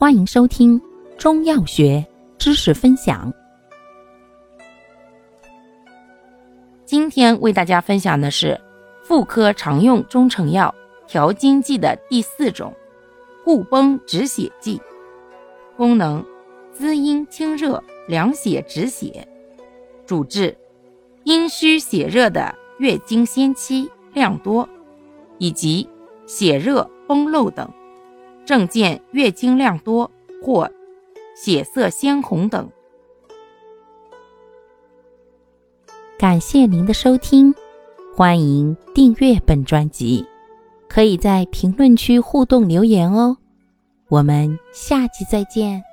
欢迎收听中药学知识分享。今天为大家分享的是妇科常用中成药调经剂的第四种——固崩止血剂。功能：滋阴清热、凉血止血。主治：阴虚血热的月经先期量多，以及血热崩漏等。症见月经量多或血色鲜红等。感谢您的收听，欢迎订阅本专辑，可以在评论区互动留言哦。我们下期再见。